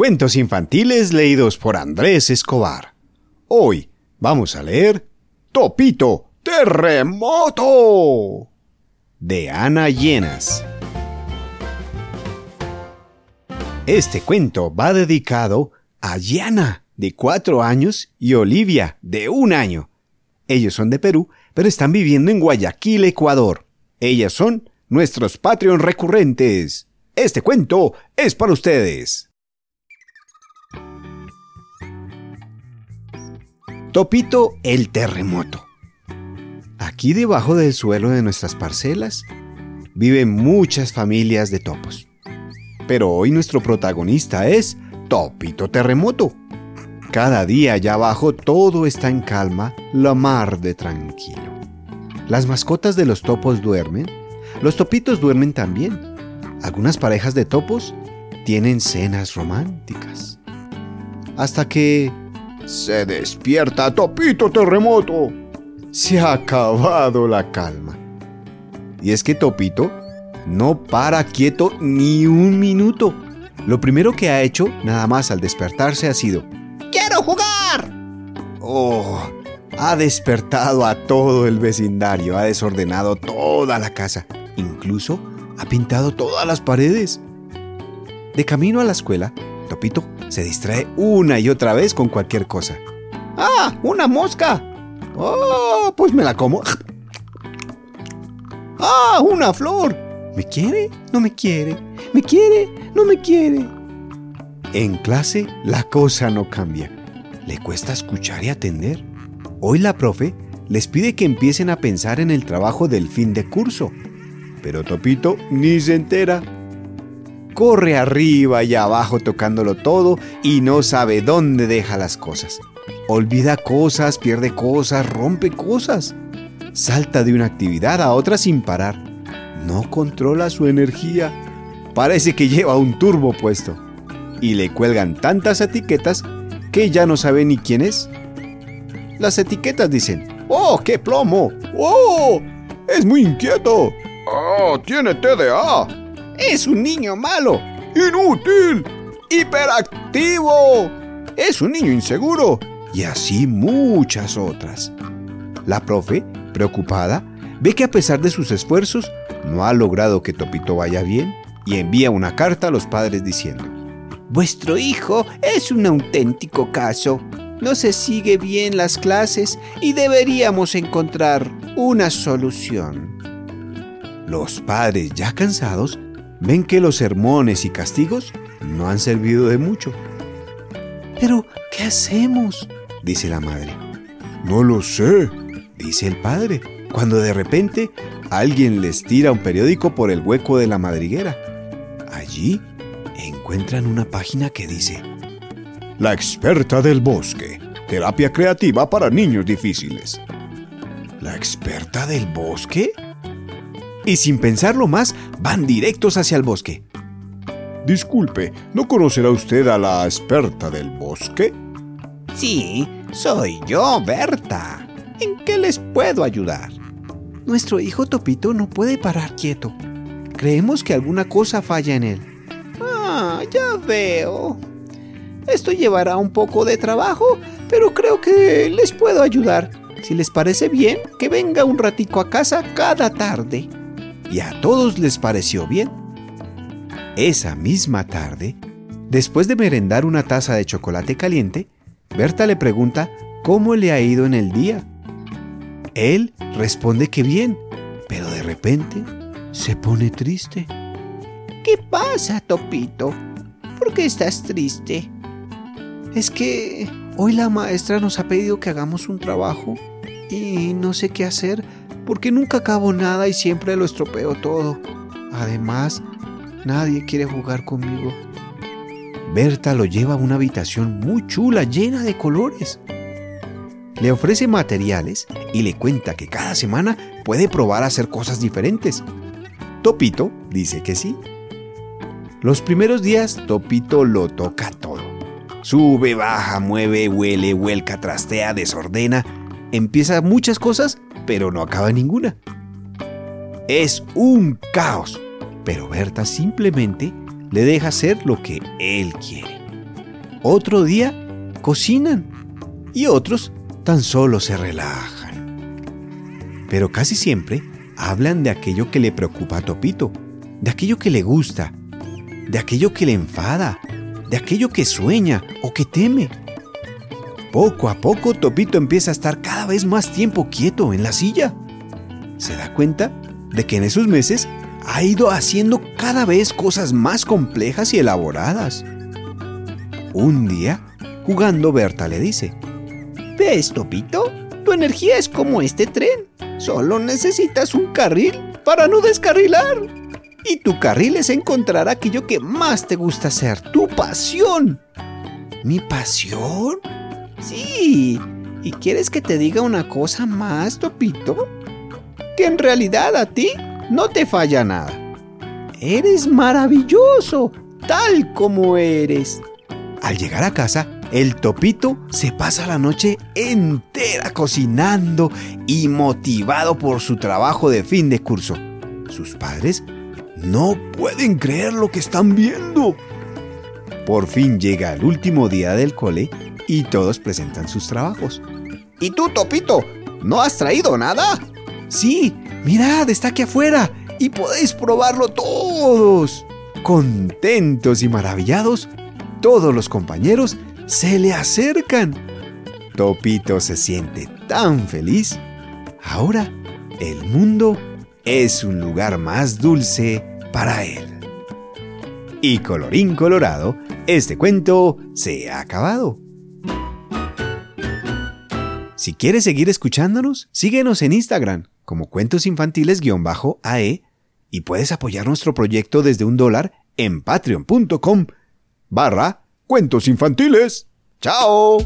Cuentos infantiles leídos por Andrés Escobar. Hoy vamos a leer Topito Terremoto de Ana Llenas. Este cuento va dedicado a Yana, de cuatro años, y Olivia, de un año. Ellos son de Perú, pero están viviendo en Guayaquil, Ecuador. Ellas son nuestros Patreon recurrentes. Este cuento es para ustedes. Topito el terremoto. Aquí debajo del suelo de nuestras parcelas viven muchas familias de topos. Pero hoy nuestro protagonista es Topito Terremoto. Cada día allá abajo todo está en calma, la mar de tranquilo. Las mascotas de los topos duermen, los topitos duermen también. Algunas parejas de topos tienen cenas románticas. Hasta que se despierta Topito Terremoto. Se ha acabado la calma. Y es que Topito no para quieto ni un minuto. Lo primero que ha hecho, nada más al despertarse, ha sido ¡Quiero jugar! Oh, ha despertado a todo el vecindario, ha desordenado toda la casa, incluso ha pintado todas las paredes. De camino a la escuela, Topito se distrae una y otra vez con cualquier cosa. ¡Ah! ¡Una mosca! ¡Oh! Pues me la como. ¡Ah! ¡Una flor! ¿Me quiere? ¿No me quiere? ¿Me quiere? ¿No me quiere? En clase la cosa no cambia. Le cuesta escuchar y atender. Hoy la profe les pide que empiecen a pensar en el trabajo del fin de curso. Pero Topito ni se entera corre arriba y abajo tocándolo todo y no sabe dónde deja las cosas. Olvida cosas, pierde cosas, rompe cosas. Salta de una actividad a otra sin parar. No controla su energía. Parece que lleva un turbo puesto. Y le cuelgan tantas etiquetas que ya no sabe ni quién es. Las etiquetas dicen, ¡Oh, qué plomo! ¡Oh! ¡Es muy inquieto! ¡Oh, tiene TDA! Es un niño malo. Inútil. Hiperactivo. Es un niño inseguro. Y así muchas otras. La profe, preocupada, ve que a pesar de sus esfuerzos, no ha logrado que Topito vaya bien y envía una carta a los padres diciendo, Vuestro hijo es un auténtico caso. No se sigue bien las clases y deberíamos encontrar una solución. Los padres, ya cansados, ven que los sermones y castigos no han servido de mucho. Pero, ¿qué hacemos? dice la madre. No lo sé, dice el padre, cuando de repente alguien les tira un periódico por el hueco de la madriguera. Allí encuentran una página que dice, La experta del bosque, terapia creativa para niños difíciles. ¿La experta del bosque? Y sin pensarlo más van directos hacia el bosque. Disculpe, ¿no conocerá usted a la experta del bosque? Sí, soy yo, Berta. ¿En qué les puedo ayudar? Nuestro hijo Topito no puede parar quieto. Creemos que alguna cosa falla en él. Ah, ya veo. Esto llevará un poco de trabajo, pero creo que les puedo ayudar. Si les parece bien, que venga un ratico a casa cada tarde y a todos les pareció bien. Esa misma tarde, después de merendar una taza de chocolate caliente, Berta le pregunta cómo le ha ido en el día. Él responde que bien, pero de repente se pone triste. ¿Qué pasa, Topito? ¿Por qué estás triste? Es que hoy la maestra nos ha pedido que hagamos un trabajo y no sé qué hacer porque nunca acabo nada y siempre lo estropeo todo. Además, nadie quiere jugar conmigo. Berta lo lleva a una habitación muy chula, llena de colores. Le ofrece materiales y le cuenta que cada semana puede probar a hacer cosas diferentes. Topito dice que sí. Los primeros días Topito lo toca todo. Sube, baja, mueve, huele, vuelca, trastea, desordena. Empieza muchas cosas pero no acaba ninguna. Es un caos, pero Berta simplemente le deja hacer lo que él quiere. otro día cocinan y otros tan solo se relajan. Pero casi siempre hablan de aquello que le preocupa a Topito, de aquello que le gusta, de aquello que le enfada, de aquello que sueña o que teme. Poco a poco Topito empieza a estar cada vez más tiempo quieto en la silla. Se da cuenta de que en esos meses ha ido haciendo cada vez cosas más complejas y elaboradas. Un día, jugando, Berta le dice, ¿Ves, Topito? Tu energía es como este tren. Solo necesitas un carril para no descarrilar. Y tu carril es encontrar aquello que más te gusta hacer, tu pasión. ¿Mi pasión? Sí. ¿Y quieres que te diga una cosa más, Topito? Que en realidad a ti no te falla nada. Eres maravilloso, tal como eres. Al llegar a casa, el topito se pasa la noche entera cocinando y motivado por su trabajo de fin de curso. Sus padres no pueden creer lo que están viendo. Por fin llega el último día del cole y todos presentan sus trabajos. ¿Y tú, Topito? ¿No has traído nada? Sí, mirad, está aquí afuera y podéis probarlo todos. Contentos y maravillados, todos los compañeros se le acercan. Topito se siente tan feliz. Ahora el mundo es un lugar más dulce para él. Y colorín colorado, este cuento se ha acabado. Si quieres seguir escuchándonos, síguenos en Instagram como cuentosinfantiles-ae y puedes apoyar nuestro proyecto desde un dólar en patreon.com barra cuentos infantiles. ¡Chao!